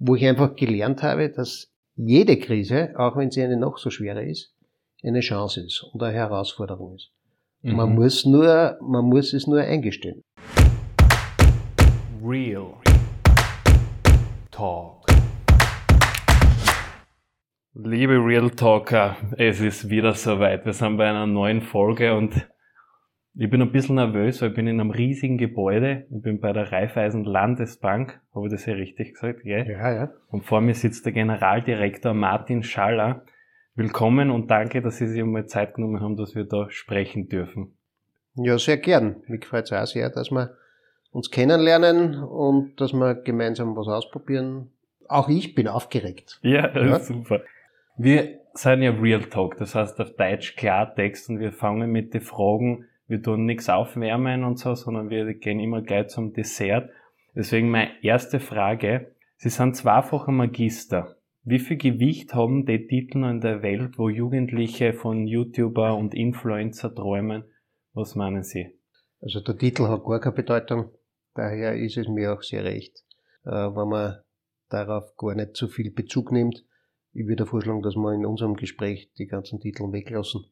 wo ich einfach gelernt habe, dass jede Krise, auch wenn sie eine noch so schwere ist, eine Chance ist und eine Herausforderung ist. Mhm. Man muss nur, man muss es nur eingestehen. Real Talk. Liebe Real Talker, es ist wieder soweit. Wir sind bei einer neuen Folge und ich bin ein bisschen nervös, weil ich bin in einem riesigen Gebäude. Ich bin bei der Raiffeisen Landesbank. Habe ich das ja richtig gesagt, gell? Ja, ja. Und vor mir sitzt der Generaldirektor Martin Schaller. Willkommen und danke, dass Sie sich einmal Zeit genommen haben, dass wir da sprechen dürfen. Ja, sehr gern. Mich freut es auch sehr, dass wir uns kennenlernen und dass wir gemeinsam was ausprobieren. Auch ich bin aufgeregt. Ja, das ja? ist super. Wir sind ja Real Talk, das heißt auf Deutsch Klartext und wir fangen mit den Fragen wir tun nichts aufwärmen und so, sondern wir gehen immer gleich zum Dessert. Deswegen meine erste Frage. Sie sind zweifacher Magister. Wie viel Gewicht haben die Titel in der Welt, wo Jugendliche von YouTuber und Influencer träumen? Was meinen Sie? Also der Titel hat gar keine Bedeutung. Daher ist es mir auch sehr recht, äh, wenn man darauf gar nicht zu viel Bezug nimmt. Ich würde vorschlagen, dass wir in unserem Gespräch die ganzen Titel weglassen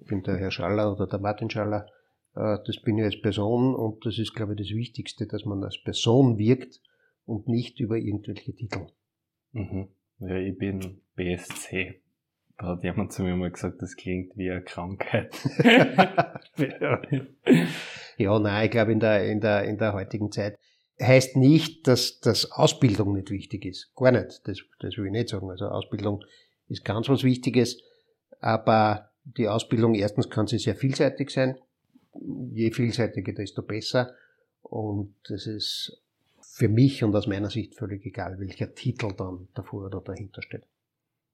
ich bin der Herr Schaller oder der Martin Schaller, äh, das bin ich als Person und das ist, glaube ich, das Wichtigste, dass man als Person wirkt und nicht über irgendwelche Titel. Mhm. Ja, ich bin BSC. Da hat jemand zu mir mal gesagt, das klingt wie eine Krankheit. ja, nein, ich glaube in der, in der, in der heutigen Zeit heißt nicht, dass, dass Ausbildung nicht wichtig ist. Gar nicht. Das, das will ich nicht sagen. Also Ausbildung ist ganz was Wichtiges. Aber die Ausbildung, erstens kann sie sehr vielseitig sein. Je vielseitiger, desto besser. Und es ist für mich und aus meiner Sicht völlig egal, welcher Titel dann davor oder dahinter steht.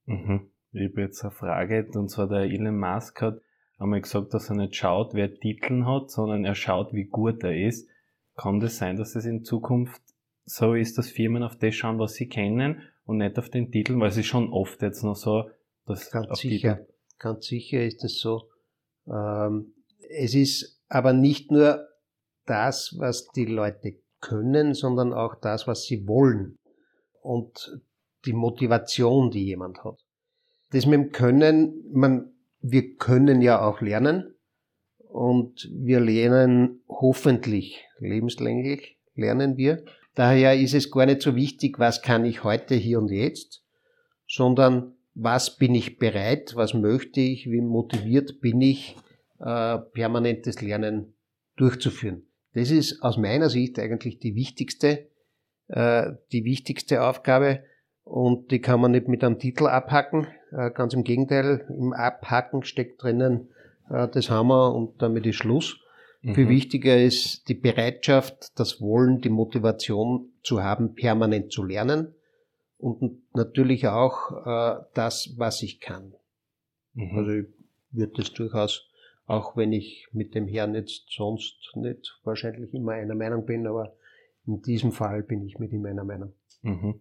Mhm. Ich habe jetzt eine Frage, und zwar der Elon Musk hat einmal gesagt, dass er nicht schaut, wer Titeln hat, sondern er schaut, wie gut er ist. Kann das sein, dass es in Zukunft so ist, dass Firmen auf das schauen, was sie kennen und nicht auf den Titeln, weil es ist schon oft jetzt noch so, dass Ganz sicher. Titel Ganz sicher ist es so. Ähm, es ist aber nicht nur das, was die Leute können, sondern auch das, was sie wollen und die Motivation, die jemand hat. Das mit dem Können, man, wir können ja auch lernen und wir lernen hoffentlich lebenslänglich, lernen wir. Daher ist es gar nicht so wichtig, was kann ich heute, hier und jetzt, sondern was bin ich bereit, was möchte ich, wie motiviert bin ich, äh, permanentes Lernen durchzuführen. Das ist aus meiner Sicht eigentlich die wichtigste, äh, die wichtigste Aufgabe und die kann man nicht mit einem Titel abhacken. Äh, ganz im Gegenteil, im Abhacken steckt drinnen äh, das Hammer und damit ist Schluss. Mhm. Viel wichtiger ist die Bereitschaft, das Wollen, die Motivation zu haben, permanent zu lernen und natürlich auch äh, das, was ich kann. Mhm. Also ich würde das durchaus, auch wenn ich mit dem Herrn jetzt sonst nicht wahrscheinlich immer einer Meinung bin, aber in diesem Fall bin ich mit ihm einer Meinung. Mhm.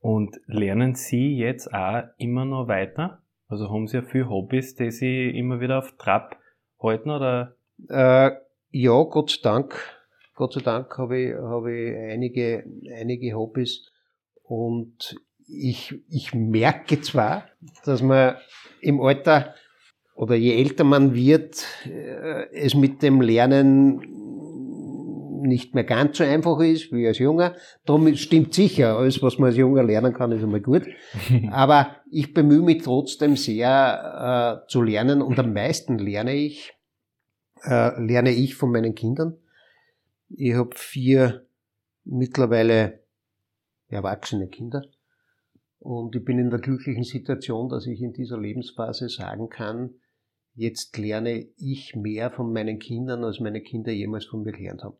Und lernen Sie jetzt auch immer noch weiter? Also haben Sie ja viele Hobbys, die Sie immer wieder auf Trab halten oder? Äh, ja, Gott sei Dank. Gott sei Dank habe ich, habe ich einige, einige Hobbys, und ich, ich merke zwar, dass man im Alter oder je älter man wird, äh, es mit dem Lernen nicht mehr ganz so einfach ist wie als Junger. Darum stimmt sicher, alles, was man als Junger lernen kann, ist einmal gut. Aber ich bemühe mich trotzdem sehr äh, zu lernen und am meisten lerne ich, äh, lerne ich von meinen Kindern. Ich habe vier mittlerweile erwachsene Kinder. Und ich bin in der glücklichen Situation, dass ich in dieser Lebensphase sagen kann, jetzt lerne ich mehr von meinen Kindern, als meine Kinder jemals von mir gelernt haben.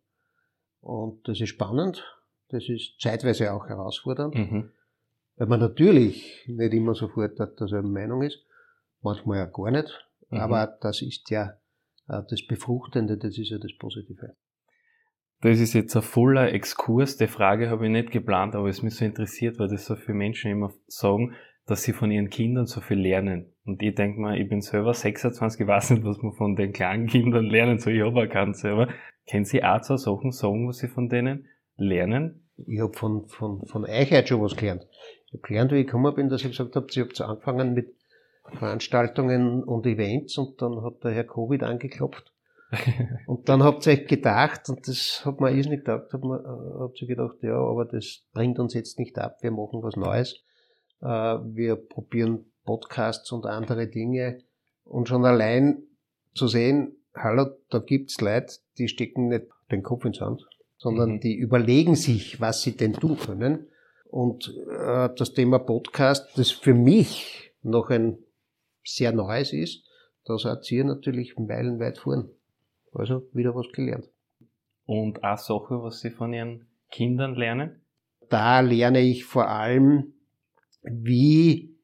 Und das ist spannend, das ist zeitweise auch herausfordernd, mhm. weil man natürlich nicht immer sofort derselben Meinung ist, manchmal ja gar nicht, mhm. aber das ist ja äh, das Befruchtende, das ist ja das Positive. Das ist jetzt ein voller Exkurs. Die Frage habe ich nicht geplant, aber es mich so interessiert, weil das so viele Menschen immer sagen, dass sie von ihren Kindern so viel lernen. Und ich denke mal, ich bin selber 26, ich weiß nicht, was man von den kleinen Kindern lernen soll. Ich habe auch keinen selber. Können Sie auch so Sachen sagen, was Sie von denen lernen? ich habe von, von, von euch heute schon was gelernt. Ich habe gelernt, wie ich gekommen bin, dass ich gesagt habe, ihr habt so angefangen mit Veranstaltungen und Events und dann hat der Herr Covid angeklopft. und dann habt ihr euch gedacht, und das hat man nicht gedacht, habt, man, äh, habt ihr gedacht, ja, aber das bringt uns jetzt nicht ab, wir machen was Neues. Äh, wir probieren Podcasts und andere Dinge. Und schon allein zu sehen, hallo, da gibt's Leute, die stecken nicht den Kopf ins Sand, sondern mhm. die überlegen sich, was sie denn tun können. Und äh, das Thema Podcast, das für mich noch ein sehr neues ist, da seid ihr natürlich meilenweit vorn. Also wieder was gelernt. Und eine Sache, was Sie von Ihren Kindern lernen? Da lerne ich vor allem, wie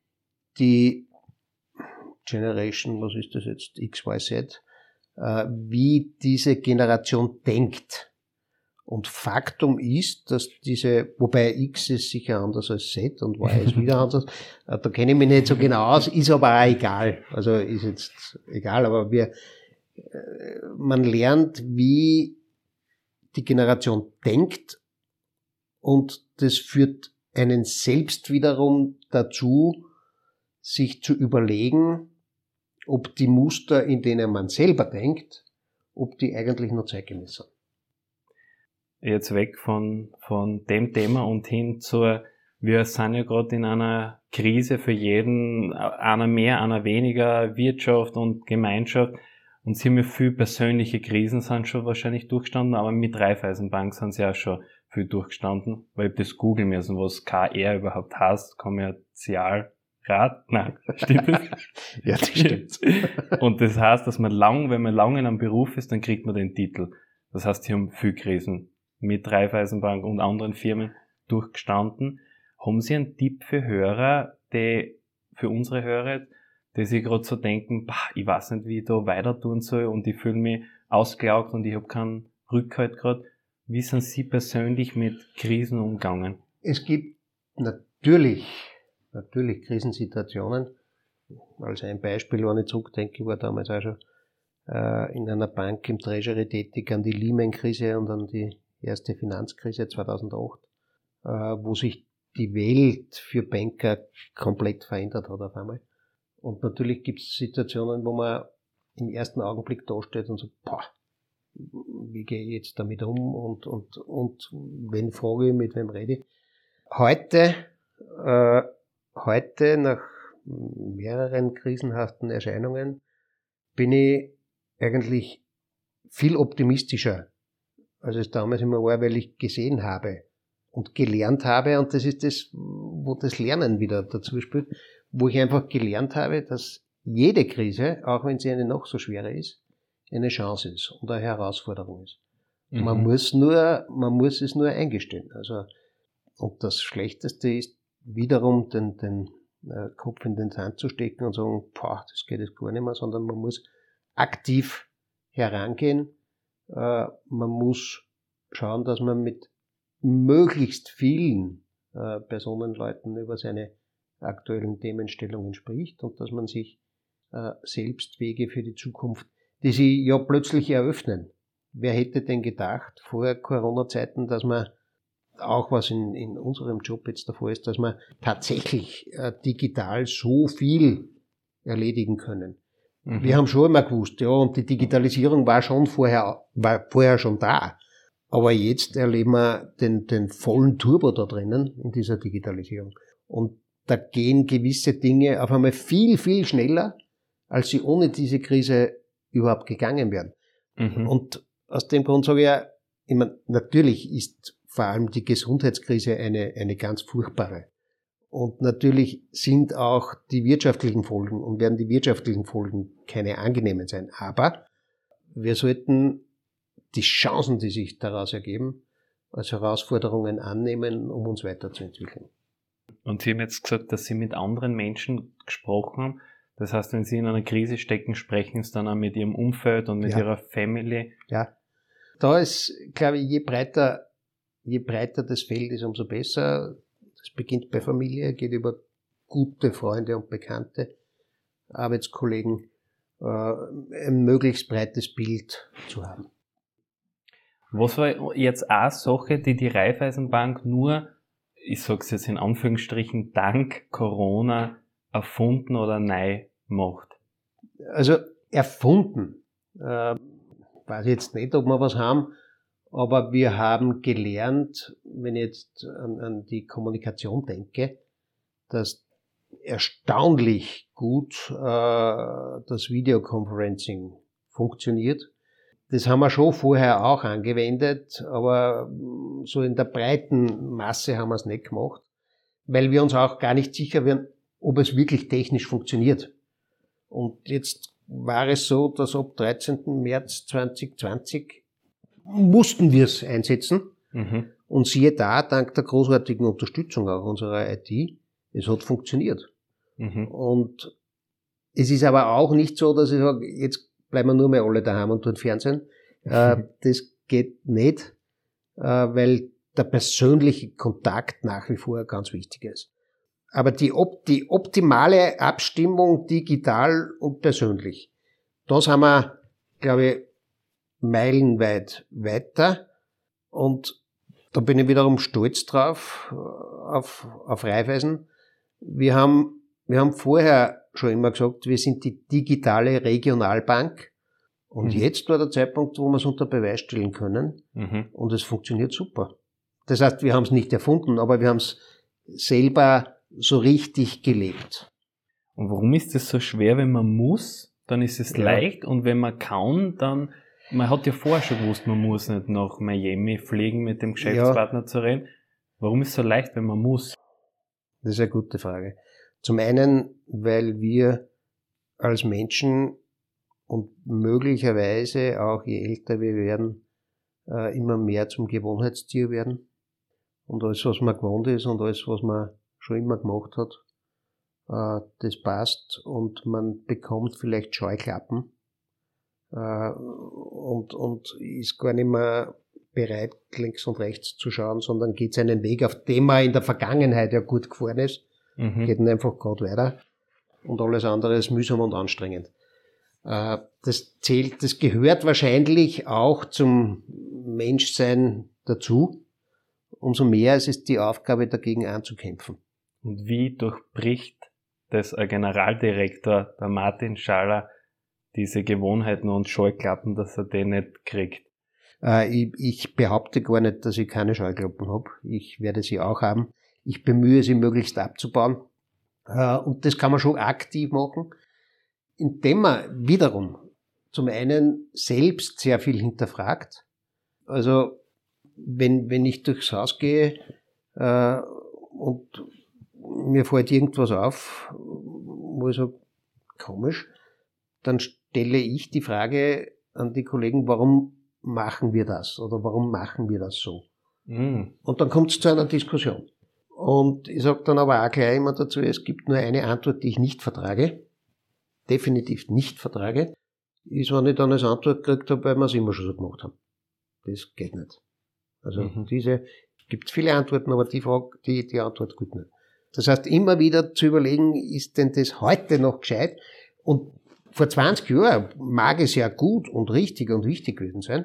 die Generation, was ist das jetzt, XYZ, äh, wie diese Generation denkt. Und Faktum ist, dass diese, wobei X ist sicher anders als Z und Y ist wieder anders, äh, da kenne ich mich nicht so genau aus, ist aber auch egal. Also ist jetzt egal, aber wir, man lernt, wie die Generation denkt und das führt einen selbst wiederum dazu, sich zu überlegen, ob die Muster, in denen man selber denkt, ob die eigentlich nur zeitgemäß sind. Jetzt weg von, von dem Thema und hin zur, wir sind ja gerade in einer Krise für jeden, einer mehr, einer weniger, Wirtschaft und Gemeinschaft. Und sie haben ja viel persönliche Krisen sind schon wahrscheinlich durchgestanden, aber mit Raiffeisenbank sind sie auch schon viel durchgestanden, weil ich das googeln müssen, was KR überhaupt heißt, kommerzial Grad? Nein, stimmt das? ja, das stimmt. Und das heißt, dass man lang, wenn man lange in einem Beruf ist, dann kriegt man den Titel. Das heißt, hier haben viel Krisen mit Raiffeisenbank und anderen Firmen durchgestanden. Haben Sie einen Tipp für Hörer, die, für unsere Hörer, die sich gerade so denken, bah, ich weiß nicht, wie ich da weiter tun soll und ich fühle mich ausgelaugt und ich habe keinen Rückhalt gerade. Wie sind Sie persönlich mit Krisen umgegangen? Es gibt natürlich natürlich Krisensituationen. Als ein Beispiel, wenn ich zurückdenke, ich war damals auch schon äh, in einer Bank im Treasury tätig an die Lehman-Krise und an die erste Finanzkrise 2008, äh, wo sich die Welt für Banker komplett verändert hat auf einmal. Und natürlich gibt es Situationen, wo man im ersten Augenblick dasteht und so, boah, wie gehe ich jetzt damit um und, und, und wenn frage ich, mit wem rede ich. Heute äh, heute, nach mehreren krisenhaften Erscheinungen, bin ich eigentlich viel optimistischer, als es damals immer war, weil ich gesehen habe und gelernt habe. Und das ist das, wo das Lernen wieder dazu spielt, wo ich einfach gelernt habe, dass jede Krise, auch wenn sie eine noch so schwere ist, eine Chance ist und eine Herausforderung ist. Mhm. Man muss nur, man muss es nur eingestehen. Also, und das Schlechteste ist, wiederum den, den äh, Kopf in den Sand zu stecken und sagen, boah, das geht jetzt gar nicht mehr, sondern man muss aktiv herangehen. Äh, man muss schauen, dass man mit möglichst vielen äh, Personenleuten über seine aktuellen Themenstellungen spricht und dass man sich äh, selbst Wege für die Zukunft, die sie ja plötzlich eröffnen. Wer hätte denn gedacht vor Corona-Zeiten, dass man auch was in, in unserem Job jetzt Fall ist, dass wir tatsächlich äh, digital so viel erledigen können. Mhm. Wir haben schon immer gewusst, ja, und die Digitalisierung war schon vorher, war vorher schon da. Aber jetzt erleben wir den, den vollen Turbo da drinnen in dieser Digitalisierung. Und da gehen gewisse Dinge auf einmal viel, viel schneller, als sie ohne diese Krise überhaupt gegangen wären. Mhm. Und aus dem Grund sage ich ja, ich meine, natürlich ist vor allem die Gesundheitskrise eine, eine ganz furchtbare. Und natürlich sind auch die wirtschaftlichen Folgen und werden die wirtschaftlichen Folgen keine angenehmen sein. Aber wir sollten die Chancen, die sich daraus ergeben, als Herausforderungen annehmen, um uns weiterzuentwickeln. Und Sie haben jetzt gesagt, dass Sie mit anderen Menschen gesprochen haben. Das heißt, wenn Sie in einer Krise stecken, sprechen Sie dann auch mit Ihrem Umfeld und mit ja. Ihrer Family. Ja. Da ist, glaube ich, je breiter je breiter das Feld ist, umso besser. Das beginnt bei Familie, geht über gute Freunde und Bekannte, Arbeitskollegen, äh, ein möglichst breites Bild zu haben. Was war jetzt eine Sache, die die Raiffeisenbank nur, ich sag's jetzt in Anführungsstrichen, dank Corona erfunden oder neu macht? Also erfunden. Äh, weiß jetzt nicht, ob wir was haben, aber wir haben gelernt, wenn ich jetzt an, an die Kommunikation denke, dass erstaunlich gut äh, das Videoconferencing funktioniert. Das haben wir schon vorher auch angewendet, aber so in der breiten Masse haben wir es nicht gemacht, weil wir uns auch gar nicht sicher wären, ob es wirklich technisch funktioniert. Und jetzt war es so, dass ab 13. März 2020 mussten wir es einsetzen. Mhm. Und siehe da, dank der großartigen Unterstützung auch unserer IT, es hat funktioniert. Mhm. Und es ist aber auch nicht so, dass ich sage, jetzt bleiben wir nur mehr alle daheim und tun Fernsehen. Äh, das geht nicht, äh, weil der persönliche Kontakt nach wie vor ganz wichtig ist. Aber die, die optimale Abstimmung digital und persönlich, das haben wir, glaube ich, meilenweit weiter. Und da bin ich wiederum stolz drauf, auf, auf Raiffeisen. Wir haben, wir haben vorher schon immer gesagt, wir sind die digitale Regionalbank. Und mhm. jetzt war der Zeitpunkt, wo wir es unter Beweis stellen können. Mhm. Und es funktioniert super. Das heißt, wir haben es nicht erfunden, aber wir haben es selber so richtig gelebt. Und warum ist es so schwer, wenn man muss? Dann ist es ja. leicht und wenn man kann, dann man hat ja vorher schon gewusst, man muss nicht nach Miami fliegen mit dem Geschäftspartner ja. zu reden. Warum ist es so leicht, wenn man muss? Das ist eine gute Frage. Zum einen, weil wir als Menschen und möglicherweise auch je älter wir werden, äh, immer mehr zum Gewohnheitstier werden. Und alles, was man gewohnt ist und alles, was man schon immer gemacht hat, äh, das passt und man bekommt vielleicht Scheuklappen äh, und, und ist gar nicht mehr bereit, links und rechts zu schauen, sondern geht seinen Weg, auf dem er in der Vergangenheit ja gut gefahren ist, mhm. geht dann einfach gerade weiter und alles andere ist mühsam und anstrengend. Äh, das zählt, das gehört wahrscheinlich auch zum Menschsein dazu. Umso mehr ist es die Aufgabe, dagegen anzukämpfen. Und wie durchbricht das ein Generaldirektor, der Martin Schaller, diese Gewohnheiten und Scheuklappen, dass er den nicht kriegt? Äh, ich, ich, behaupte gar nicht, dass ich keine Scheuklappen habe. Ich werde sie auch haben. Ich bemühe sie möglichst abzubauen. Äh, und das kann man schon aktiv machen, indem man wiederum zum einen selbst sehr viel hinterfragt. Also wenn, wenn ich durchs Haus gehe äh, und mir fällt irgendwas auf, wo ich so komisch, dann stelle ich die Frage an die Kollegen, warum machen wir das oder warum machen wir das so? Mhm. Und dann kommt es zu einer Diskussion. Und ich sage dann aber auch gleich immer dazu, es gibt nur eine Antwort, die ich nicht vertrage, definitiv nicht vertrage, ist, wenn ich dann als Antwort gekriegt habe, weil wir es immer schon so gemacht haben. Das geht nicht. Also mhm. diese, gibt viele Antworten, aber die Frage, die, die Antwort gut nicht. Das heißt, immer wieder zu überlegen, ist denn das heute noch gescheit? Und vor 20 Jahren mag es ja gut und richtig und wichtig gewesen sein,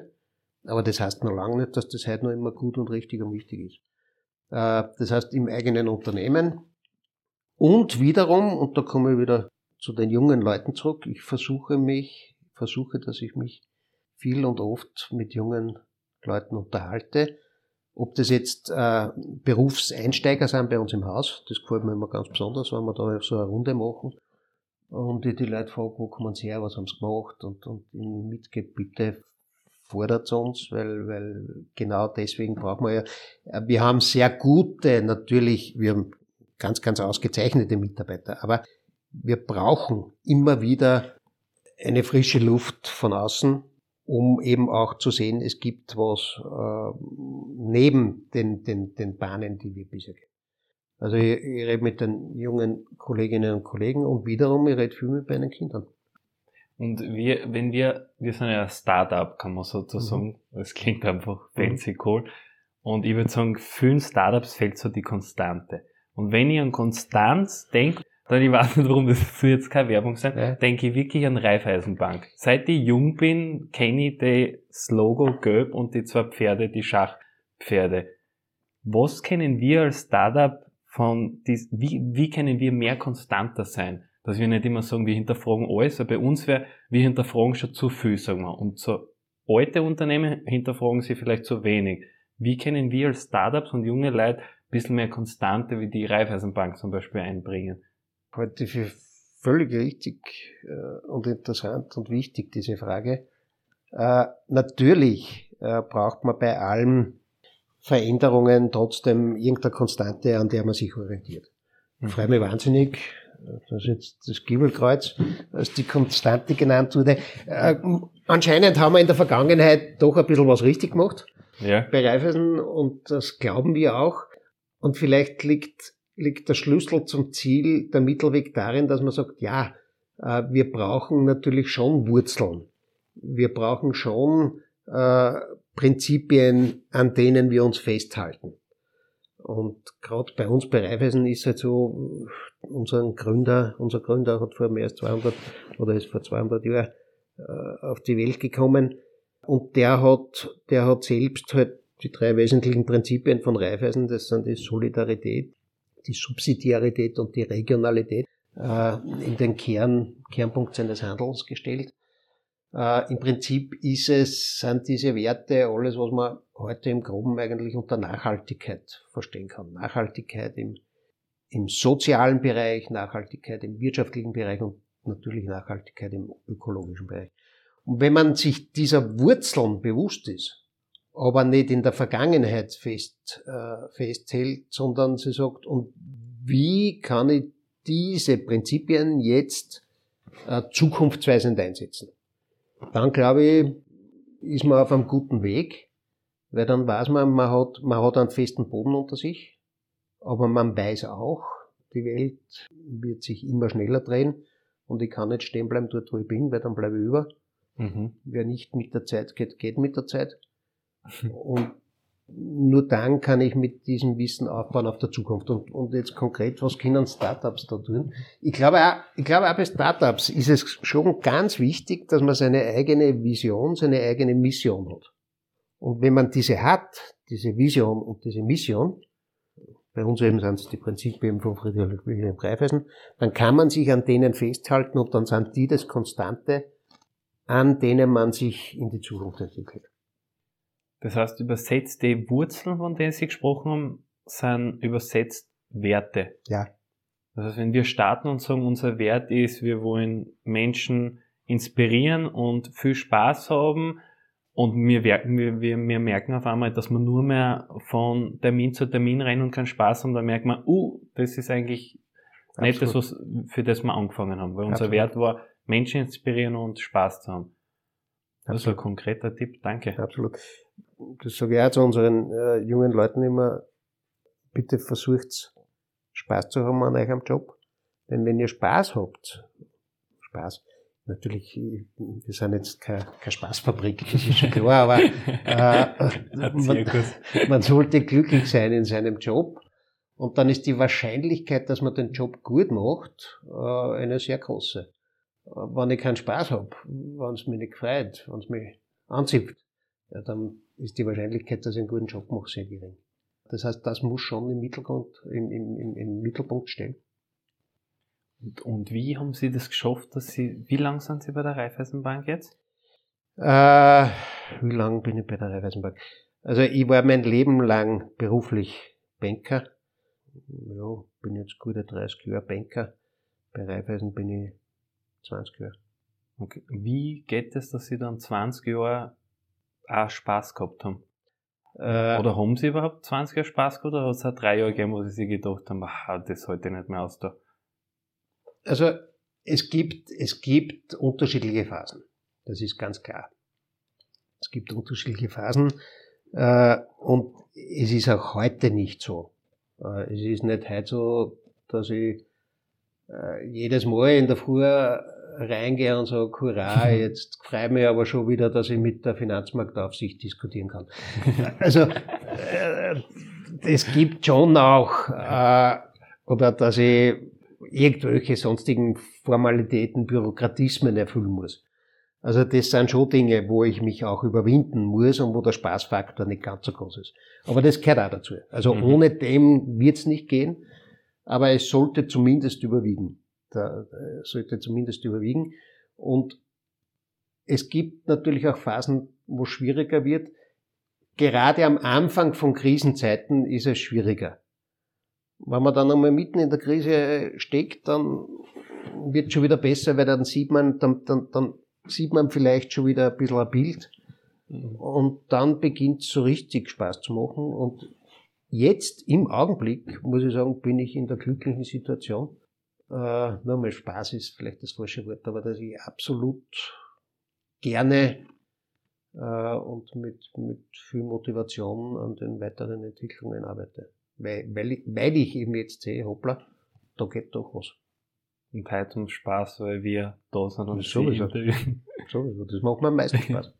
aber das heißt noch lange nicht, dass das heute noch immer gut und richtig und wichtig ist. Äh, das heißt im eigenen Unternehmen. Und wiederum, und da komme ich wieder zu den jungen Leuten zurück, ich versuche mich, versuche, dass ich mich viel und oft mit jungen Leuten unterhalte. Ob das jetzt äh, Berufseinsteiger sind bei uns im Haus, das gefällt mir immer ganz besonders, wenn wir da so eine Runde machen. Und ich die Leute frage, wo kommen sie her, was haben sie gemacht? Und, und ihnen mitgebe, bitte fordert uns, weil, weil genau deswegen brauchen wir ja, äh, wir haben sehr gute, natürlich, wir haben ganz, ganz ausgezeichnete Mitarbeiter, aber wir brauchen immer wieder eine frische Luft von außen, um eben auch zu sehen, es gibt was äh, neben den, den, den Bahnen, die wir bisher kennen. Also ich, ich rede mit den jungen Kolleginnen und Kollegen und wiederum, ich rede viel mit meinen Kindern. Und wir, wenn wir, wir sind ja ein Startup, kann man sozusagen, mhm. das klingt einfach mhm. fancy cool. Und ich würde sagen, vielen Startups fehlt so die Konstante. Und wenn ich an Konstanz denke, dann ich weiß nicht, warum das soll jetzt keine Werbung sein, ja. denke ich wirklich an Raiffeisenbank. Seit ich jung bin, kenne ich das Logo gelb und die zwei Pferde, die Schachpferde. Was kennen wir als Startup von, dies, wie, wie können wir mehr konstanter sein? Dass wir nicht immer sagen, wir hinterfragen alles, weil bei uns wäre, wir hinterfragen schon zu viel, sagen wir. Und so alte Unternehmen hinterfragen sie vielleicht zu wenig. Wie können wir als Startups und junge Leute ein bisschen mehr Konstante wie die Raiffeisenbank zum Beispiel einbringen? Heute für völlig richtig äh, und interessant und wichtig, diese Frage. Äh, natürlich äh, braucht man bei allen Veränderungen trotzdem irgendeine Konstante, an der man sich orientiert. Ich freue mich wahnsinnig, dass jetzt das Giebelkreuz als die Konstante genannt wurde. Äh, anscheinend haben wir in der Vergangenheit doch ein bisschen was richtig gemacht ja. bei Raiffeisen und das glauben wir auch. Und vielleicht liegt liegt der Schlüssel zum Ziel, der Mittelweg darin, dass man sagt, ja, äh, wir brauchen natürlich schon Wurzeln. Wir brauchen schon äh, Prinzipien, an denen wir uns festhalten. Und gerade bei uns bei Raiffeisen ist halt so, unser Gründer, unser Gründer hat vor mehr als 200 oder ist vor 200 Jahren äh, auf die Welt gekommen und der hat, der hat selbst halt die drei wesentlichen Prinzipien von Raiffeisen, das sind die Solidarität, die Subsidiarität und die Regionalität äh, in den Kern, Kernpunkt seines Handelns gestellt. Äh, Im Prinzip ist es, sind diese Werte alles, was man heute im Groben eigentlich unter Nachhaltigkeit verstehen kann. Nachhaltigkeit im, im sozialen Bereich, Nachhaltigkeit im wirtschaftlichen Bereich und natürlich Nachhaltigkeit im ökologischen Bereich. Und wenn man sich dieser Wurzeln bewusst ist, aber nicht in der Vergangenheit fest, äh, festhält, sondern sie sagt, und wie kann ich diese Prinzipien jetzt äh, zukunftsweisend einsetzen? Dann glaube ich, ist man auf einem guten Weg, weil dann weiß man, man hat, man hat einen festen Boden unter sich, aber man weiß auch, die Welt wird sich immer schneller drehen und ich kann nicht stehen bleiben dort, wo ich bin, weil dann bleibe ich über. Mhm. Wer nicht mit der Zeit geht, geht mit der Zeit. Und nur dann kann ich mit diesem Wissen aufbauen auf der Zukunft. Und, und jetzt konkret, was können Startups da tun? Ich glaube, auch, ich glaube, auch bei Startups ist es schon ganz wichtig, dass man seine eigene Vision, seine eigene Mission hat. Und wenn man diese hat, diese Vision und diese Mission, bei uns eben sind es die Prinzipien von Friedrich Wilhelm Greifeisen, dann kann man sich an denen festhalten und dann sind die das Konstante, an denen man sich in die Zukunft entwickelt. Das heißt, übersetzt die Wurzeln, von denen Sie gesprochen haben, sind übersetzt Werte. Ja. Das heißt, wenn wir starten und sagen, unser Wert ist, wir wollen Menschen inspirieren und viel Spaß haben und wir, wir, wir, wir merken auf einmal, dass man nur mehr von Termin zu Termin rennen und keinen Spaß haben, dann merkt man, uh, das ist eigentlich Absolut. nicht das, was, für das wir angefangen haben, weil unser Absolut. Wert war, Menschen inspirieren und Spaß zu haben. Das ist ein konkreter Tipp, danke. Absolut das sage ich auch zu unseren äh, jungen Leuten immer, bitte versucht Spaß zu haben an eurem Job. Denn wenn ihr Spaß habt, Spaß, natürlich, wir sind jetzt keine, keine Spaßfabrik, das ist schon klar, aber äh, man, man sollte glücklich sein in seinem Job. Und dann ist die Wahrscheinlichkeit, dass man den Job gut macht, äh, eine sehr große. Äh, wenn ich keinen Spaß habe, wenn es mich nicht freut, wenn es mich anzieht, ja, dann ist die Wahrscheinlichkeit, dass ich einen guten Job mache, sehr gering. Das heißt, das muss schon im Mittelgrund, im, im, im Mittelpunkt stehen. Und, und, wie haben Sie das geschafft, dass Sie, wie lang sind Sie bei der Raiffeisenbank jetzt? Äh, wie lang bin ich bei der Raiffeisenbank? Also ich war mein Leben lang beruflich Banker. Ja, bin jetzt gute 30 Jahre Banker. Bei Raiffeisen bin ich 20 Jahre. Okay. Wie geht es, dass Sie dann 20 Jahre auch Spaß gehabt haben? Äh, oder haben sie überhaupt 20 Jahre Spaß gehabt oder hat es auch drei Jahre gegeben, wo sie sich gedacht haben, ah, das halte ich nicht mehr aus da? Also es gibt, es gibt unterschiedliche Phasen. Das ist ganz klar. Es gibt unterschiedliche Phasen äh, und es ist auch heute nicht so. Äh, es ist nicht heute so, dass ich äh, jedes Mal in der Früh reingehe und sage, hurra, jetzt freue ich mich aber schon wieder, dass ich mit der Finanzmarktaufsicht diskutieren kann. also äh, es gibt schon auch, äh, oder dass ich irgendwelche sonstigen Formalitäten, Bürokratismen erfüllen muss. Also das sind schon Dinge, wo ich mich auch überwinden muss und wo der Spaßfaktor nicht ganz so groß ist. Aber das gehört auch dazu. Also mhm. ohne dem wird's nicht gehen, aber es sollte zumindest überwiegen. Da, äh, sollte zumindest überwiegen. Und es gibt natürlich auch Phasen, wo es schwieriger wird. Gerade am Anfang von Krisenzeiten ist es schwieriger. Wenn man dann einmal mitten in der Krise steckt, dann wird es schon wieder besser, weil dann sieht man, dann, dann, dann sieht man vielleicht schon wieder ein bisschen ein Bild. Mhm. Und dann beginnt es so richtig Spaß zu machen. Und jetzt im Augenblick, muss ich sagen, bin ich in der glücklichen Situation. Äh, nur mal Spaß ist vielleicht das falsche Wort, aber dass ich absolut gerne äh, und mit, mit viel Motivation an den weiteren Entwicklungen arbeite. Weil, weil, ich, weil ich eben jetzt sehe, hoppla, da geht doch was. Und heute um Spaß, weil wir da sind und sowieso. sowieso, das macht mir am meisten Spaß.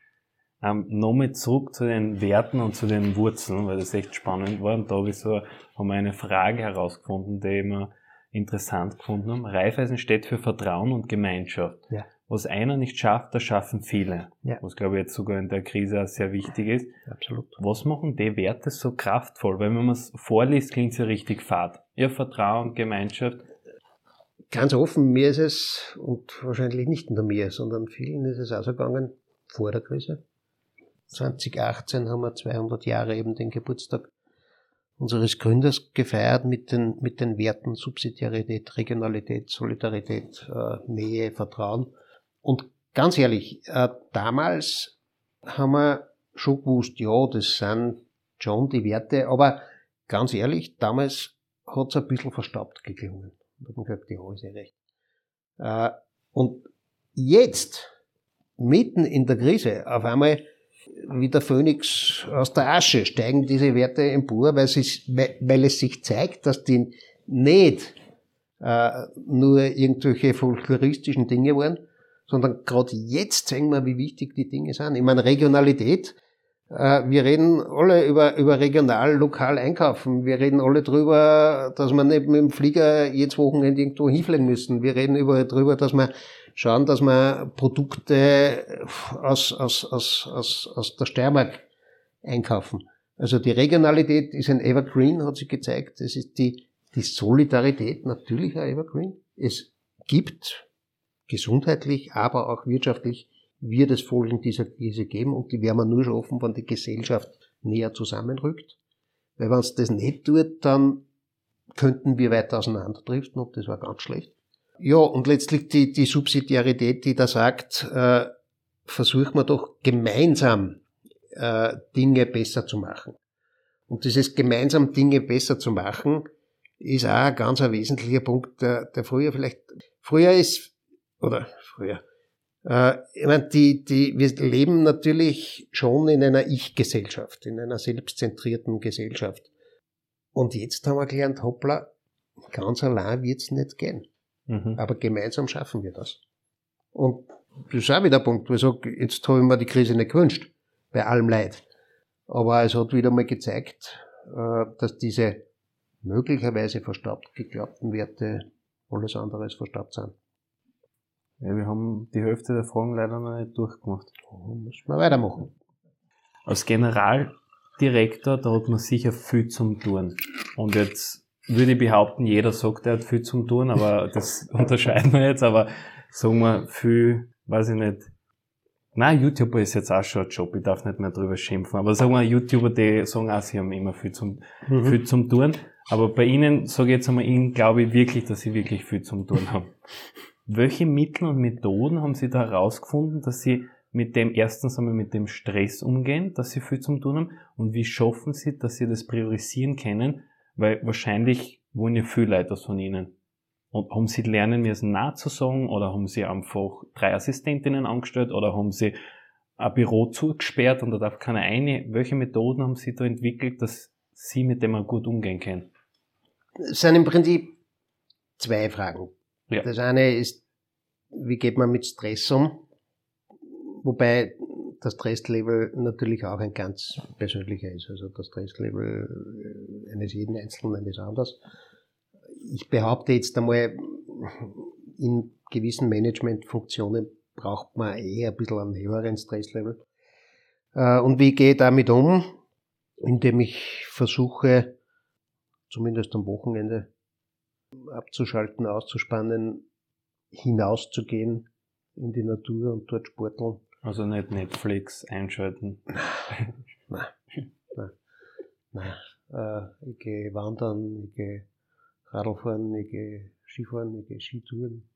ähm, Nochmal zurück zu den Werten und zu den Wurzeln, weil das echt spannend war. Und da habe ich so, haben wir eine Frage herausgefunden, die ich mir interessant gefunden habe. Raiffeisen steht für Vertrauen und Gemeinschaft. Ja. Was einer nicht schafft, das schaffen viele. Ja. Was, glaube ich, jetzt sogar in der Krise auch sehr wichtig ist. Absolut. Was machen die Werte so kraftvoll? Weil wenn man es vorliest, klingt es ja richtig fad. Ja, Vertrauen, Gemeinschaft. Ganz offen, mir ist es, und wahrscheinlich nicht nur mir, sondern vielen ist es auch so gegangen, vor der Krise. 2018 haben wir 200 Jahre eben den Geburtstag unseres Gründers gefeiert mit den, mit den Werten Subsidiarität, Regionalität, Solidarität, äh, Nähe, Vertrauen. Und ganz ehrlich, äh, damals haben wir schon gewusst, ja, das sind schon die Werte, aber ganz ehrlich, damals hat es ein bisschen verstaubt geklungen. Da hat man gesagt, ja, ist eh recht. Äh, und jetzt, mitten in der Krise, auf einmal wie der Phönix aus der Asche steigen diese Werte empor, weil, es, weil es sich zeigt, dass die nicht äh, nur irgendwelche folkloristischen Dinge waren, sondern gerade jetzt zeigen wir, wie wichtig die Dinge sind. Ich meine, Regionalität, äh, wir reden alle über, über regional, lokal einkaufen. Wir reden alle drüber, dass wir nicht mit dem Flieger jedes Wochenende irgendwo hinfliegen müssen. Wir reden über, drüber, dass wir schauen, dass wir Produkte aus, aus, aus, aus, aus der Steiermark einkaufen. Also die Regionalität ist ein Evergreen, hat sich gezeigt. Es ist die, die Solidarität natürlich ein Evergreen. Es gibt gesundheitlich, aber auch wirtschaftlich wird es Folgen dieser Krise geben und die werden wir nur schaffen, wenn die Gesellschaft näher zusammenrückt. Weil wenn es das nicht tut, dann könnten wir weiter auseinanderdriften und das war ganz schlecht. Ja, und letztlich die, die Subsidiarität, die da sagt, äh, versuchen wir doch gemeinsam äh, Dinge besser zu machen. Und dieses gemeinsam Dinge besser zu machen, ist auch ein ganz ein wesentlicher Punkt, der, der früher vielleicht, früher ist, oder früher, äh, ich meine, die, die, wir leben natürlich schon in einer Ich-Gesellschaft, in einer selbstzentrierten Gesellschaft. Und jetzt haben wir gelernt, hoppla, ganz allein wird's nicht gehen. Mhm. Aber gemeinsam schaffen wir das. Und das ist auch wieder ein Punkt, wo ich sage, jetzt habe ich mir die Krise nicht gewünscht, bei allem Leid. Aber es hat wieder mal gezeigt, äh, dass diese möglicherweise verstaubt geglaubten Werte alles andere als verstaubt sind. Ja, wir haben die Hälfte der Fragen leider noch nicht durchgemacht. Oh, müssen wir weitermachen. Als Generaldirektor, da hat man sicher viel zum tun. Und jetzt würde ich behaupten, jeder sagt, er hat viel zum tun, aber das unterscheiden wir jetzt, aber sagen wir viel, weiß ich nicht. Nein, YouTuber ist jetzt auch schon ein Job, ich darf nicht mehr drüber schimpfen, aber sagen wir, YouTuber, die sagen auch, sie haben immer viel zum, mhm. viel zum tun. Aber bei Ihnen, sage ich jetzt einmal, Ihnen glaube ich wirklich, dass Sie wirklich viel zum tun haben. Welche Mittel und Methoden haben Sie da herausgefunden, dass Sie mit dem erstens einmal mit dem Stress umgehen, dass Sie viel zum tun haben und wie schaffen Sie, dass Sie das priorisieren können weil wahrscheinlich wollen ja viele Leute das von ihnen. Und haben sie lernen müssen nachzusagen oder haben sie einfach drei Assistentinnen angestellt oder haben sie ein Büro zugesperrt und da darf keiner eine. Welche Methoden haben sie da entwickelt, dass sie mit dem auch gut umgehen können? Es sind im Prinzip zwei Fragen. Ja. Das eine ist, wie geht man mit Stress um? Wobei das Stresslevel natürlich auch ein ganz persönlicher ist. Also das Stresslevel äh, eines jeden Einzelnen ist anders. ich behaupte jetzt einmal, in gewissen Managementfunktionen braucht man eher ein bisschen einen höheren Stresslevel. Äh, und wie gehe ich damit um? Indem ich versuche, zumindest am Wochenende, abzuschalten, auszuspannen, hinauszugehen in die Natur und dort sporteln. Also nicht Netflix einschalten. Nein, nein, nein. Äh, ich gehe wandern, ich gehe Radlfahren, ich gehe Skifahren, ich gehe Skitouren.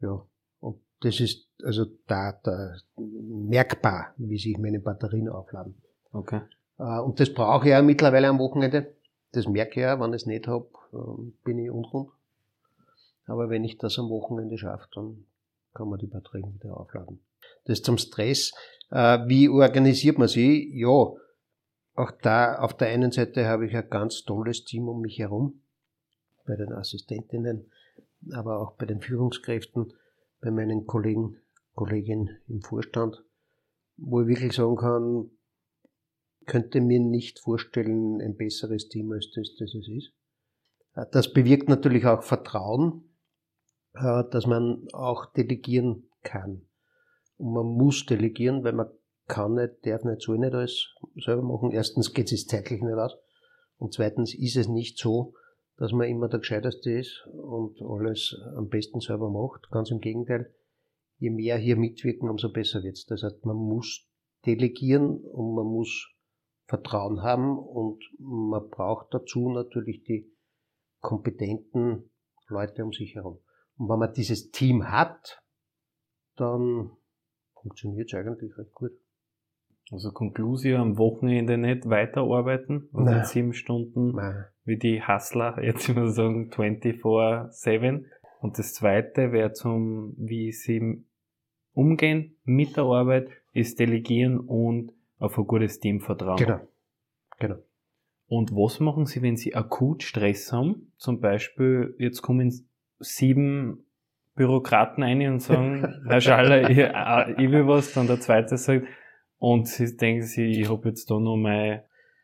Ja, und das ist also da, da merkbar, wie sich meine Batterien aufladen. Okay. Äh, und das brauche ich ja mittlerweile am Wochenende. Das merke ich ja, wenn ich es nicht habe, ähm, bin ich unrund. Aber wenn ich das am Wochenende schaffe, dann kann man die Batterien wieder aufladen. Das zum Stress. Äh, wie organisiert man sie? Ja, auch da auf der einen Seite habe ich ein ganz tolles Team um mich herum, bei den Assistentinnen, aber auch bei den Führungskräften, bei meinen Kollegen, Kolleginnen im Vorstand, wo ich wirklich sagen kann, könnte mir nicht vorstellen, ein besseres Team als das, das es ist. Äh, das bewirkt natürlich auch Vertrauen, äh, dass man auch delegieren kann. Und man muss delegieren, weil man kann nicht, darf nicht, soll nicht alles selber machen. Erstens geht es zeitlich nicht aus. Und zweitens ist es nicht so, dass man immer der Gescheiteste ist und alles am besten selber macht. Ganz im Gegenteil. Je mehr hier mitwirken, umso besser wird's. Das heißt, man muss delegieren und man muss Vertrauen haben und man braucht dazu natürlich die kompetenten Leute um sich herum. Und wenn man dieses Team hat, dann funktioniert es eigentlich recht gut. Also Konklusio am Wochenende nicht weiterarbeiten, also Nein. sieben Stunden, Nein. wie die Hustler, jetzt immer sagen 24-7. Und das zweite wäre zum, wie sie umgehen mit der Arbeit, ist delegieren und auf ein gutes Team vertrauen. Genau. Genau. Und was machen Sie, wenn Sie akut Stress haben? Zum Beispiel, jetzt kommen sieben Bürokraten ein und sagen, Herr Schaller, ich, äh, ich will was, dann der zweite sagt, und Sie denken sich, ich habe jetzt da noch mein,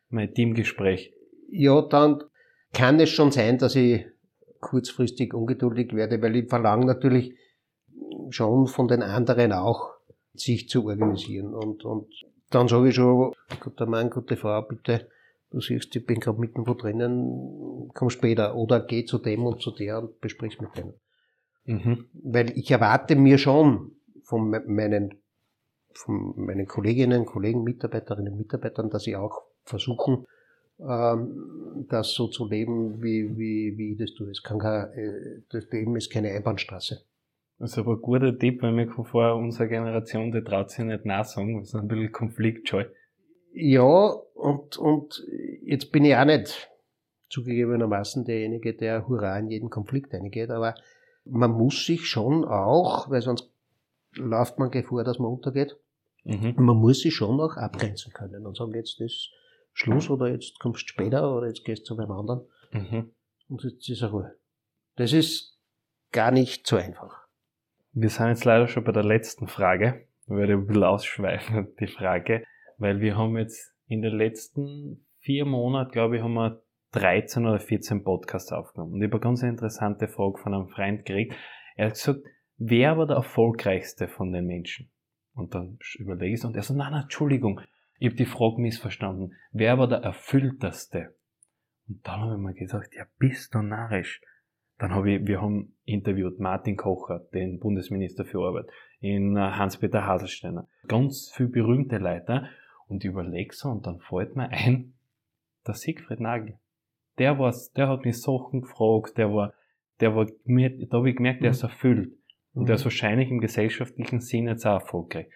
mein Teamgespräch. Ja, dann kann es schon sein, dass ich kurzfristig ungeduldig werde, weil ich verlange natürlich schon von den anderen auch, sich zu organisieren. Und, und dann sage ich schon, guter Mann, gute Frau, bitte, du siehst, ich bin gerade mitten wo drinnen, komm später. Oder geh zu dem und zu der und besprich's mit denen. Mhm. Weil ich erwarte mir schon von me- meinen, von meinen Kolleginnen, Kollegen, Mitarbeiterinnen, Mitarbeitern, dass sie auch versuchen, ähm, das so zu leben, wie, wie, wie ich das tue. Es kann kein, äh, das Leben ist keine Einbahnstraße. Das ist aber ein guter Tipp, weil mir vor, unsere Generation, die traut sich nicht nachsagen, wir sind ein bisschen konfliktscheu. Ja, und, und jetzt bin ich auch nicht zugegebenermaßen derjenige, der Hurra in jeden Konflikt eingeht, aber man muss sich schon auch, weil sonst läuft man Gefahr, dass man untergeht, Mhm. man muss sich schon auch abgrenzen können und sagen, jetzt ist Schluss oder jetzt kommst du später oder jetzt gehst du zu einem anderen Mhm. und jetzt ist er Ruhe. Das ist gar nicht so einfach. Wir sind jetzt leider schon bei der letzten Frage. Ich werde ein bisschen ausschweifen, die Frage, weil wir haben jetzt in den letzten vier Monaten, glaube ich, haben wir 13 oder 14 Podcasts aufgenommen. Und ich habe eine ganz interessante Frage von einem Freund gekriegt. Er hat gesagt, wer war der erfolgreichste von den Menschen? Und dann überlege ich es und er so, nein, nein, Entschuldigung, ich habe die Frage missverstanden. Wer war der erfüllteste? Und dann habe ich mir gesagt, ja, bist du narrisch. Dann habe ich, wir haben interviewt Martin Kocher, den Bundesminister für Arbeit, in äh, Hans-Peter Haselsteiner. Ganz viel berühmte Leute. Und ich überlege so und dann fällt mir ein, der Siegfried Nagel. Der war's, der hat mich Sachen gefragt, der war, der war, mir, da habe ich gemerkt, der ist erfüllt. Und der ist wahrscheinlich im gesellschaftlichen Sinn jetzt auch erfolgreich.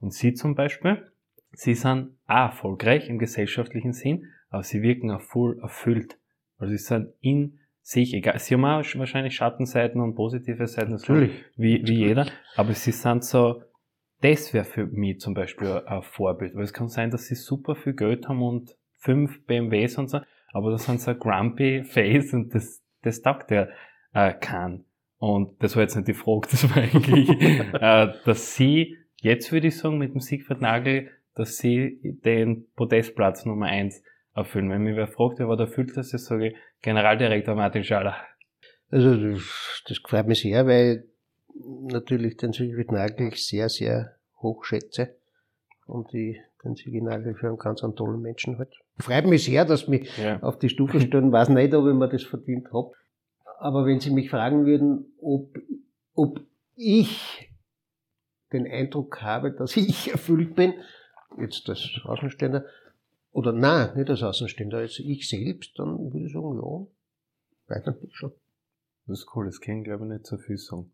Und Sie zum Beispiel, Sie sind auch erfolgreich im gesellschaftlichen Sinn, aber Sie wirken auch voll erfüllt. Also Sie sind in sich, egal, Sie haben auch wahrscheinlich Schattenseiten und positive Seiten, so wie, wie jeder, aber Sie sind so, das wäre für mich zum Beispiel ein Vorbild, weil es kann sein, dass Sie super viel Geld haben und fünf BMWs und so, aber das sind so ein grumpy Face und das, das taugt ja äh, keinen. Und das war jetzt nicht die Frage, das war eigentlich, äh, dass sie, jetzt würde ich sagen, mit dem Siegfried Nagel, dass sie den Podestplatz Nummer eins erfüllen. Wenn mich wer fragt, wer war der erfüllteste, sage ich Generaldirektor Martin Schaller. Also das, das freut mich sehr, weil ich natürlich den Siegfried Nagel sehr, sehr hoch schätze und ich den Siegfried Nagel für einen ganz einen tollen Menschen halt. Freut mich sehr, dass Sie mich ja. auf die Stufe stellen. Weiß nicht, ob ich mir das verdient habe. Aber wenn Sie mich fragen würden, ob, ob ich den Eindruck habe, dass ich erfüllt bin, jetzt als Außenstehender, oder nein, nicht als Außenstehender, als ich selbst, dann würde ich sagen, ja, eigentlich schon. Das ist cool, das können glaube ich nicht so viel sagen.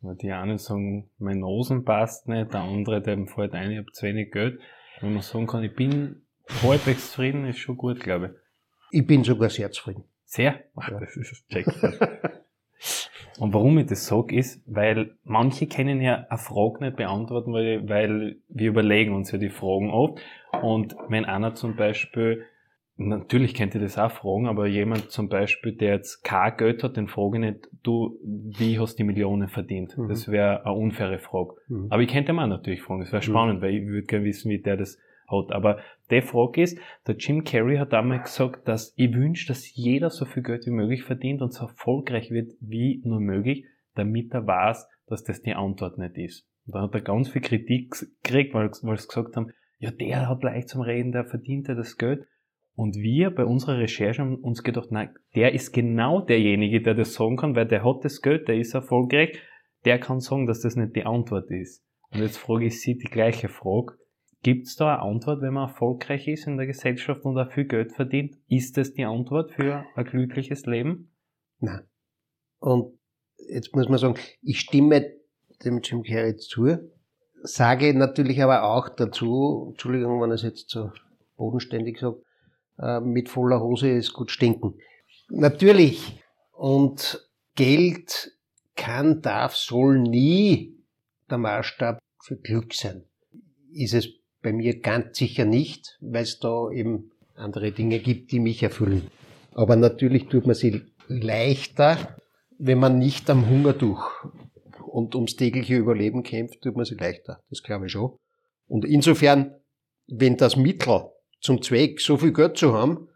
Weil die einen sagen, mein Nosen passt nicht, der andere, dem fällt ein, ich habe zu wenig Geld. Wenn man sagen kann, ich bin halbwegs zufrieden, ist schon gut, glaube ich. Ich bin sogar sehr zufrieden. Sehr? Ach, das ist check. Und warum ich das sage, ist, weil manche können ja eine Frage nicht beantworten, weil, weil wir überlegen uns ja die Fragen oft. Und wenn einer zum Beispiel, natürlich kennt ihr das auch fragen, aber jemand zum Beispiel, der jetzt kein Geld hat, den frage ich nicht, du, wie hast du die Millionen verdient? Mhm. Das wäre eine unfaire Frage. Mhm. Aber ich könnte ihn auch natürlich fragen, das wäre mhm. spannend, mhm. weil ich würde gerne wissen, wie der das hat. Aber die Frage ist, der Jim Carrey hat einmal gesagt, dass ich wünsche, dass jeder so viel Geld wie möglich verdient und so erfolgreich wird wie nur möglich, damit er weiß, dass das die Antwort nicht ist. Und dann hat er ganz viel Kritik gekriegt, weil, weil sie gesagt haben, ja, der hat leicht zum Reden, der verdient ja das Geld. Und wir bei unserer Recherche haben uns gedacht, nein, der ist genau derjenige, der das sagen kann, weil der hat das Geld, der ist erfolgreich, der kann sagen, dass das nicht die Antwort ist. Und jetzt frage ich Sie die gleiche Frage. Gibt es da eine Antwort, wenn man erfolgreich ist in der Gesellschaft und auch viel Geld verdient? Ist das die Antwort für ein glückliches Leben? Nein. Und jetzt muss man sagen, ich stimme dem Jim Carrey zu, sage natürlich aber auch dazu, Entschuldigung, wenn ich es jetzt so bodenständig sage, äh, mit voller Hose ist gut stinken. Natürlich. Und Geld kann, darf, soll nie der Maßstab für Glück sein. Ist es bei mir ganz sicher nicht, weil es da eben andere Dinge gibt, die mich erfüllen. Aber natürlich tut man sie leichter, wenn man nicht am Hungertuch und ums tägliche Überleben kämpft, tut man sie leichter. Das glaube ich schon. Und insofern, wenn das Mittel zum Zweck, so viel Geld zu haben,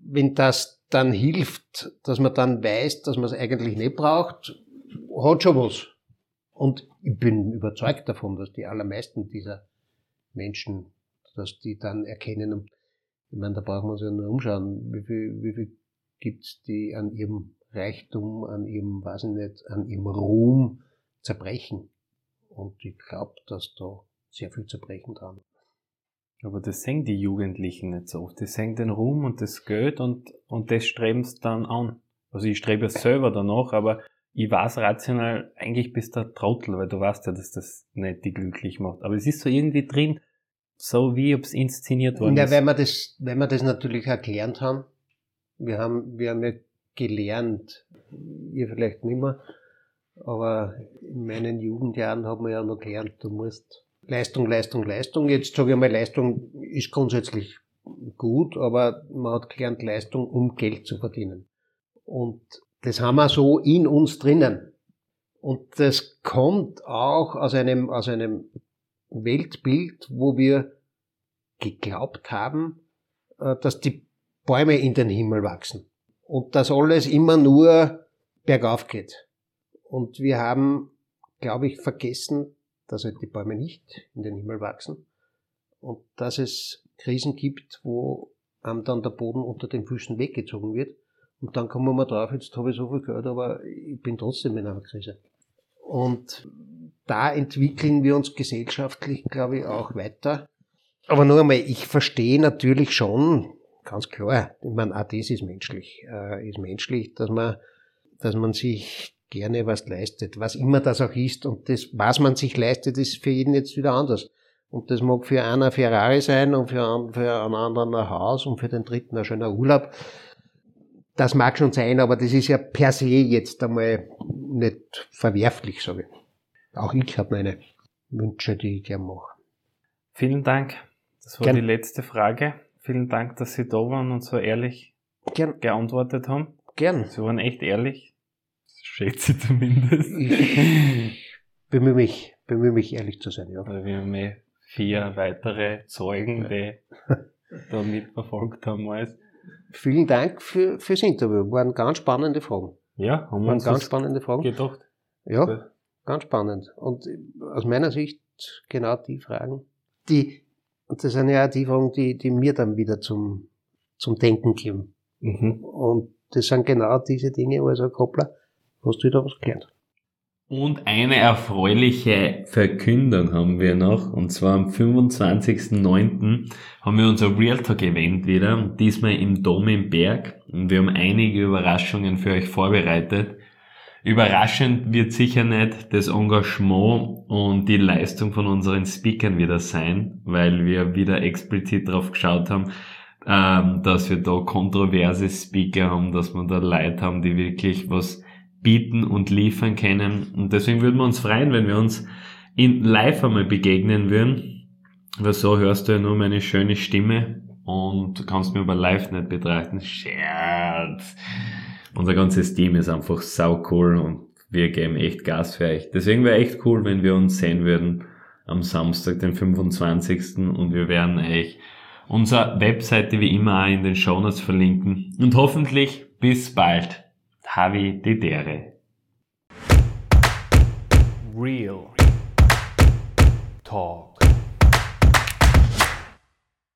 wenn das dann hilft, dass man dann weiß, dass man es eigentlich nicht braucht, hat schon was. Und ich bin überzeugt davon, dass die allermeisten dieser Menschen, dass die dann erkennen, ich meine, da brauchen wir uns ja nur umschauen, wie viel, wie viel gibt's die an ihrem Reichtum, an ihrem, weiß ich nicht, an ihrem Ruhm zerbrechen. Und ich glaube, dass da sehr viel zerbrechen dran. Aber das sehen die Jugendlichen nicht so oft. Die sehen den Ruhm und das Geld und, und das streben sie dann an. Also ich strebe es selber danach, aber ich weiß rational, eigentlich bist du ein Trottel, weil du weißt ja, dass das nicht die glücklich macht. Aber es ist so irgendwie drin, so wie ob es inszeniert worden ja, ist. Wenn wir das, wenn wir das natürlich erklärt haben, wir haben, wir haben ja gelernt, ihr vielleicht nicht mehr, aber in meinen Jugendjahren haben wir ja noch gelernt, du musst Leistung, Leistung, Leistung. Jetzt sage ich mal, Leistung ist grundsätzlich gut, aber man hat gelernt, Leistung, um Geld zu verdienen. Und das haben wir so in uns drinnen. Und das kommt auch aus einem, aus einem Weltbild, wo wir geglaubt haben, äh, dass die Bäume in den Himmel wachsen und dass alles immer nur bergauf geht. Und wir haben, glaube ich, vergessen, dass halt die Bäume nicht in den Himmel wachsen und dass es Krisen gibt, wo einem dann der Boden unter den Füßen weggezogen wird. Und dann kommen wir drauf, jetzt habe ich so viel gehört, aber ich bin trotzdem in einer Krise. Und da entwickeln wir uns gesellschaftlich, glaube ich, auch weiter. Aber nur einmal, ich verstehe natürlich schon, ganz klar, ich meine, auch das ist menschlich, äh, ist menschlich, dass man, dass man sich gerne was leistet, was immer das auch ist. Und das, was man sich leistet, ist für jeden jetzt wieder anders. Und das mag für einen ein Ferrari sein und für für einen anderen ein Haus und für den dritten ein schöner Urlaub. Das mag schon sein, aber das ist ja per se jetzt einmal nicht verwerflich, sage ich. Auch ich habe meine Wünsche, die ich gerne mache. Vielen Dank. Das war Gern. die letzte Frage. Vielen Dank, dass Sie da waren und so ehrlich Gern. geantwortet haben. Gern. Sie waren echt ehrlich schätze ich zumindest. Ich bemühe mich, bemühe mich ehrlich zu sein, ja. Also wir haben eh vier weitere Zeugen, die da mitverfolgt haben alles. Vielen Dank für, fürs Interview. Waren ganz spannende Fragen. Ja, haben wir Waren uns ganz spannende Fragen. gedacht. Ja, ganz spannend. Und aus meiner Sicht genau die Fragen, die, und das sind ja auch die Fragen, die, die mir dann wieder zum, zum Denken geben. Mhm. Und das sind genau diese Dinge, also Koppler, hast du wieder was gelernt. Und eine erfreuliche Verkündung haben wir noch. Und zwar am 25.09. haben wir unser Real Talk Event wieder. Diesmal im Dom im Berg. Und wir haben einige Überraschungen für euch vorbereitet. Überraschend wird sicher nicht das Engagement und die Leistung von unseren Speakern wieder sein, weil wir wieder explizit drauf geschaut haben, ähm, dass wir da kontroverse Speaker haben, dass wir da Leute haben, die wirklich was bieten und liefern können. Und deswegen würden wir uns freuen, wenn wir uns in live einmal begegnen würden. Weil so hörst du ja nur meine schöne Stimme und kannst mir aber live nicht betrachten. Scherz. Unser ganzes Team ist einfach sau cool und wir geben echt Gas für euch. Deswegen wäre echt cool, wenn wir uns sehen würden am Samstag, den 25. und wir werden euch unsere Webseite wie immer auch in den Shownotes verlinken. Und hoffentlich bis bald. Havi Dedere. Real Talk.